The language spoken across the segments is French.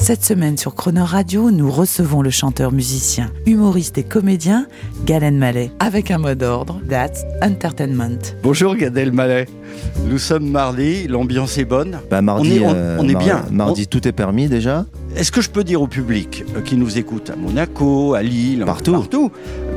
Cette semaine sur Croner Radio, nous recevons le chanteur, musicien, humoriste et comédien Galen Mallet avec un mot d'ordre, That's Entertainment. Bonjour Gad Elmaleh. Nous sommes mardi, l'ambiance est bonne. Bah, mardi, On est- on- euh, on est mar- bien. Mardi, tout est permis déjà. Est-ce que je peux dire au public euh, qui nous écoute à Monaco, à Lille, Partout.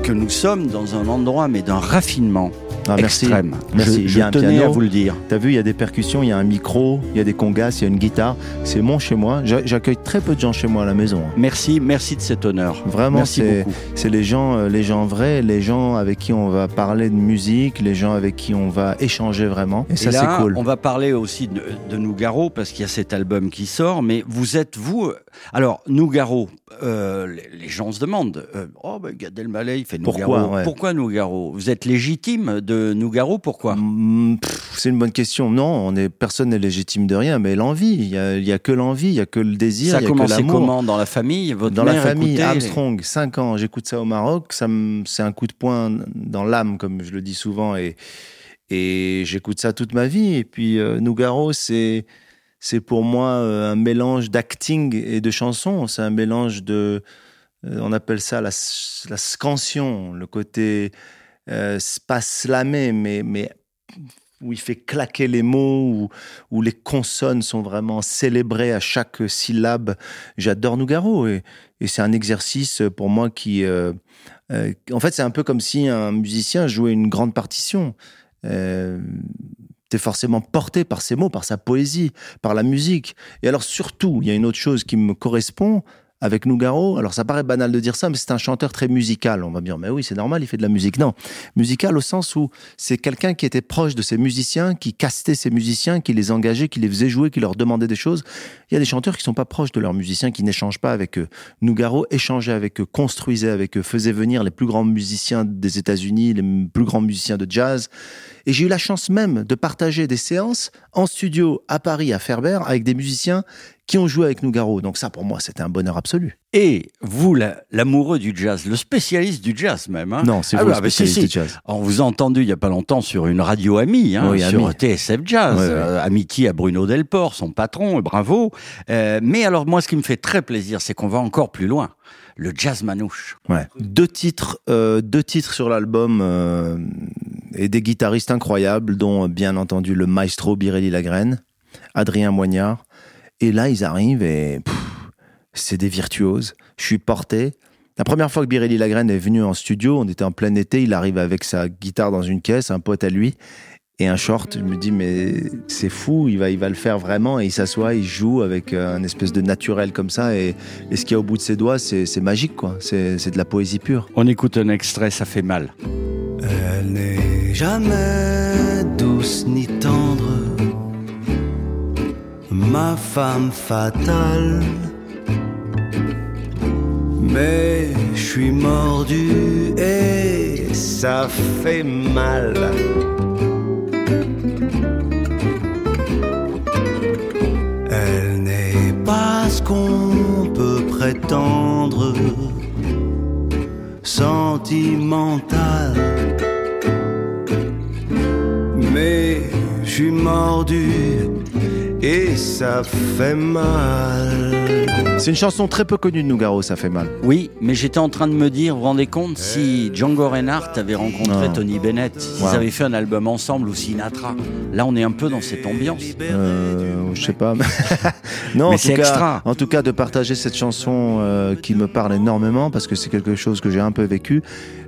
que nous sommes dans un endroit mais d'un raffinement Ah, merci. extrême. Merci. Je, Il y je a un tenais piano. à vous le dire. T'as vu, il y a des percussions, il y a un micro, il y a des congas, il y a une guitare. C'est mon chez moi. J'a- J'accueille très peu de gens chez moi à la maison. hein. Merci, merci de cet honneur. Vraiment, c'est les gens, euh, les gens vrais, les gens avec qui on va parler de musique, les gens avec qui on va échanger vraiment. Et ça, Et c'est cool. on va parler aussi de, de Nougaro parce qu'il y a cet album qui sort. Mais vous êtes vous Alors Nougaro, euh, les, les gens se demandent. euh, oh, ben Gad Elmaleh, il fait Pourquoi, Nougaro. ouais. Pourquoi Nougaro? Vous êtes légitime de Nougaro Pourquoi? Mm, C'est une bonne question. Non, on est personne n'est légitime de rien, mais l'envie, il y a, a que l'envie, il y a que le désir, Ça a commencé comment dans la famille? Votre Dans la famille, les- Armstrong, 5 ans, j'écoute ça au Maroc, ça c'est un coup de poing dans l'âme, comme je le dis souvent, et, et j'écoute ça toute ma vie. Et puis euh, Nougaro, c'est, c'est pour moi euh, un mélange d'acting et de chansons. C'est un mélange de, euh, on appelle ça la, scansion, le côté euh, pas slamé, mais, mais où il fait claquer les mots, où, où les consonnes sont vraiment célébrées à chaque syllabe. J'adore Nougaro et, c'est un exercice pour moi qui... euh, en fait, c'est un peu comme si un musicien jouait une grande partition. T'es forcément porté par ses mots, par sa poésie, par la musique. Et alors surtout, il y a une autre chose qui me correspond avec Nougaro. Alors ça paraît banal de dire ça, mais c'est un chanteur très musical. On va dire, mais oui, c'est normal, il fait de la musique. Non, musical au sens où c'est quelqu'un qui était proche de ses musiciens, qui castait ses musiciens, qui les engageait, qui les faisait jouer, qui leur demandait des choses. Il y a des chanteurs qui sont pas proches de leurs musiciens, qui n'échangent pas avec eux. Nougaro échangeait avec eux, construisait avec eux, faisait venir les plus grands musiciens des États-Unis, les plus grands musiciens de jazz. Et j'ai eu la chance même de partager des séances en studio à Paris, à Ferber, avec des musiciens qui ont joué avec Nougaro. Donc ça, pour moi, c'était un bonheur absolu. Et vous, la- l'amoureux du jazz, le spécialiste du jazz même. hein Non, c'est Ah vous bah, le bah, si, spécialiste si. du jazz. On vous a entendu il y a pas longtemps sur une radio amie, hein, Oui, sur Ami. TSF Jazz, ouais. euh, amitié à Bruno Delport, son patron, et bravo. Euh, mais alors moi, ce qui me fait très plaisir, c'est qu'on va encore plus loin. Le jazz manouche. Ouais. Deux titres, euh, deux titres sur l'album euh, et des guitaristes incroyables, dont bien entendu le maestro Birelli Lagrène, Adrien Moignard. Et là, ils arrivent et c'est des virtuoses. Je suis porté. La première fois que Birelli Lagrène est venu en studio, on était en plein été, il arrive avec sa guitare dans une caisse, un pote à lui, et un short. Je me dis, mais c'est fou, il va, il va le faire vraiment. Et il s'assoit, il joue avec euh, un espèce de naturel comme ça. Et, et ce qu'il y a au bout de ses doigts, c'est c'est magique, quoi. C'est c'est de la poésie pure. On écoute un extrait, ça fait mal. Elle n'est jamais douce ni ma femme fatale. Mais je suis mordu et ça fait mal. Elle n'est pas ce qu'on peut prétendre, sentimentale. Mais je suis mordu et ça fait mal. C'est une chanson très peu connue de Nougaro, ça fait mal. Oui, mais j'étais en train de me dire, vous vous rendez compte, si Django Reinhardt avait rencontré Non. Tony Bennett, s'ils avaient fait un album ensemble ou Sinatra, là on est un peu dans cette ambiance. Euh, je sais pas. non, Mais en c'est tout, cas, extra. en tout cas, de partager cette chanson euh, qui me parle énormément parce que c'est quelque chose que j'ai un peu vécu.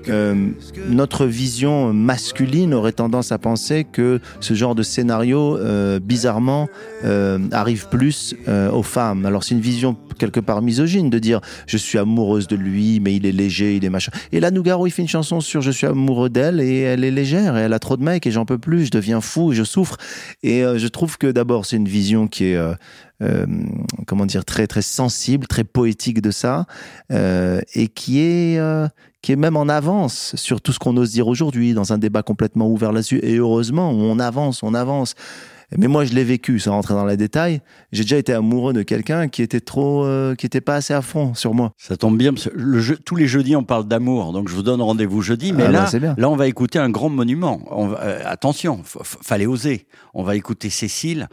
Euh, notre vision masculine aurait tendance à penser que ce genre de scénario, euh, bizarrement, euh, arrive plus euh, aux femmes. Alors c'est une vision quelque part misogyne de dire je suis amoureuse de lui, mais il est léger, il est machin. Et là, Nougaro, il fait une chanson sur je suis amoureux d'elle et elle est légère et elle a trop de mecs et j'en peux plus, je deviens fou, je souffre. Et euh, je trouve que d'abord c'est une vision qui est euh, euh, comment dire très très sensible, très poétique de ça et qui est qui est même en avance sur tout ce qu'on ose dire aujourd'hui dans un débat complètement ouvert là-dessus. Et heureusement, on avance, on avance. Mais moi, je l'ai vécu, sans rentrer dans les détails. J'ai déjà été amoureux de quelqu'un qui était trop, euh, qui était pas assez à fond sur moi. Ça tombe bien, parce que le jeu- tous les jeudis, on parle d'amour, donc je vous donne rendez-vous jeudi. Mais Ah bah, là, bien. là, on va écouter un grand monument. On va- euh, attention, fallait oser. On va écouter Cécile.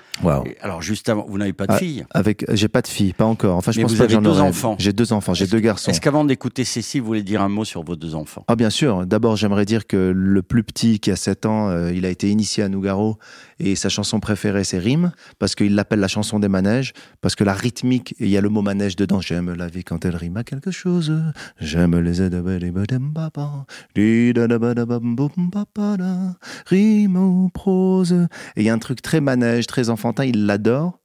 Et Alors, juste avant, vous n'avez pas de Ah, fille. Avec, j'ai pas de fille, pas encore. Enfin, je Mais pense vous pas avez que deux enfants. J'ai deux enfants, j'ai deux garçons. Est-ce qu'avant d'écouter Cécile, vous voulez dire un mot sur vos deux enfants? Ah bien sûr. D'abord, j'aimerais dire que le plus petit, qui a 7 ans, euh, il a été initié à Nougaro et sa chanson préférée, c'est Rime, parce qu'il l'appelle la chanson des manèges, parce que la rythmique, il y a le mot manège dedans. J'aime la vie quand elle rime à quelque chose. J'aime les rime ou prose. Et il y a un truc très manège, très enfantin, il l'adore.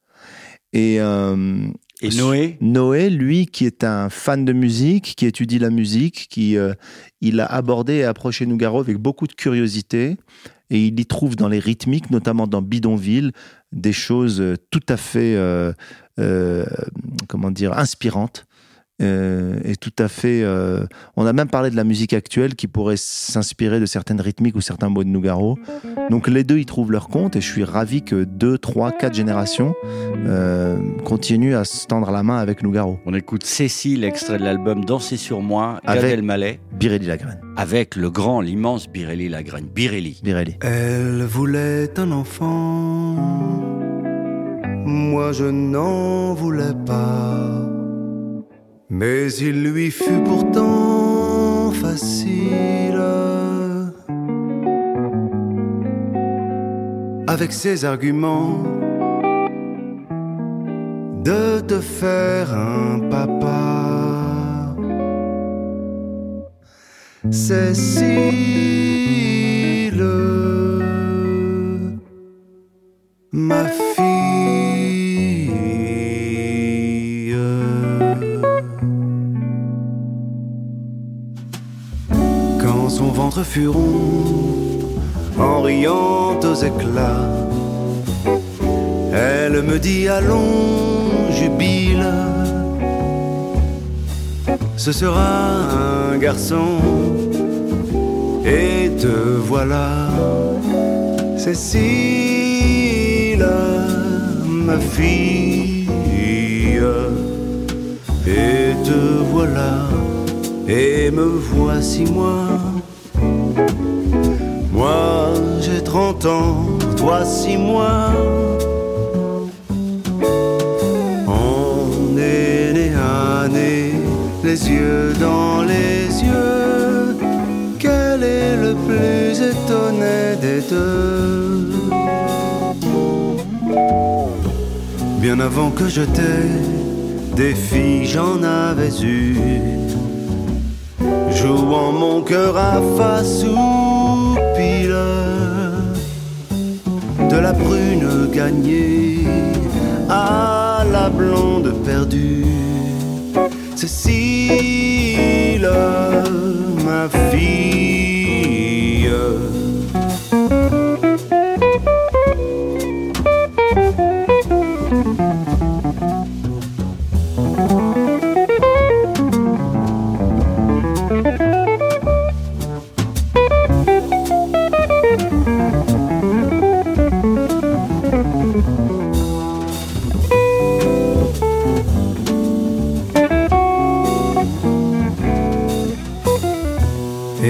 Et, euh, Et Noé Noé, lui, qui est un fan de musique, qui étudie la musique, qui euh, il a abordé et approché Nougaro avec beaucoup de curiosité, et il y trouve dans les rythmiques, notamment dans Bidonville, des choses euh, tout à fait, euh, euh, comment dire, inspirantes. Euh, et tout à fait. euh, on a même parlé de la musique actuelle qui pourrait s'inspirer de certaines rythmiques ou certains mots de Nougaro. Donc les deux y trouvent leur compte et je suis ravi que deux, trois, quatre générations euh, continuent à se tendre la main avec Nougaro. On écoute Cécile, extrait de l'album Danser sur moi, Gad Avec- Elmaleh, Birelli Lagraine. avec le grand, l'immense Birelli Lagraine. Birelli. Birelli. Elle voulait un enfant, moi je n'en voulais pas. Mais il lui fut pourtant facile. Avec ses arguments, de te faire un papa. Cécile, En riant aux éclats, elle me dit allons, jubile. Ce sera un garçon, et te voilà, Cécile, ma fille, et te voilà, et me voici. Moi 30 ans, toi 6 mois. On est né à les yeux dans les yeux. Quel est le plus étonné des deux? Bien avant que je t'aie, des filles j'en avais eu. Jouant mon cœur à face ou De la brune gagnée. À la blonde perdue. Cécile, ma fille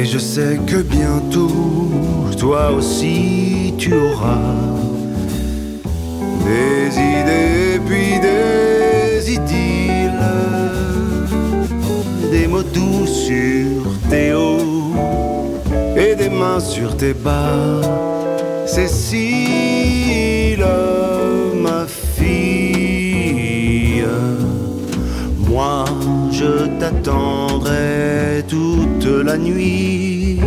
je sais que bientôt, toi aussi, tu auras des idées puis des idylles, des mots doux sur tes hauts et des mains sur tes bas. Cécile, ma fille, moi je toute la nuit.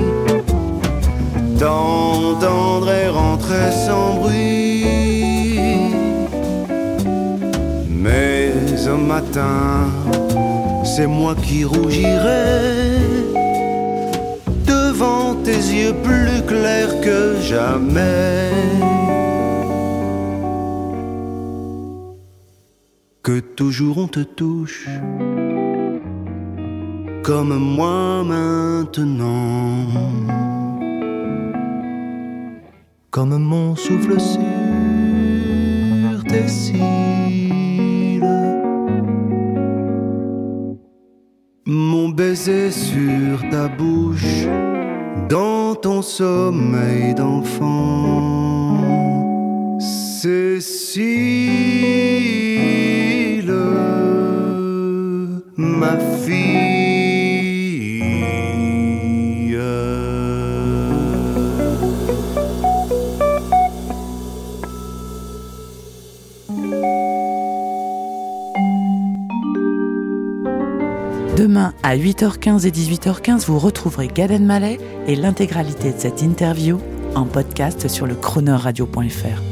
T'entendrai rentrer sans bruit ce matin, c'est moi qui rougirai devant tes yeux plus clairs que jamais. Que toujours on te touche comme moi maintenant. Comme mon souffle sur tes cils. Mon baiser sur ta bouche, dans ton sommeil d'enfant. Cécile, ma fille. Demain à 8h15 et 18h15, vous retrouverez Galen Mallet et l'intégralité de cette interview en podcast sur le chroneurradio.fr.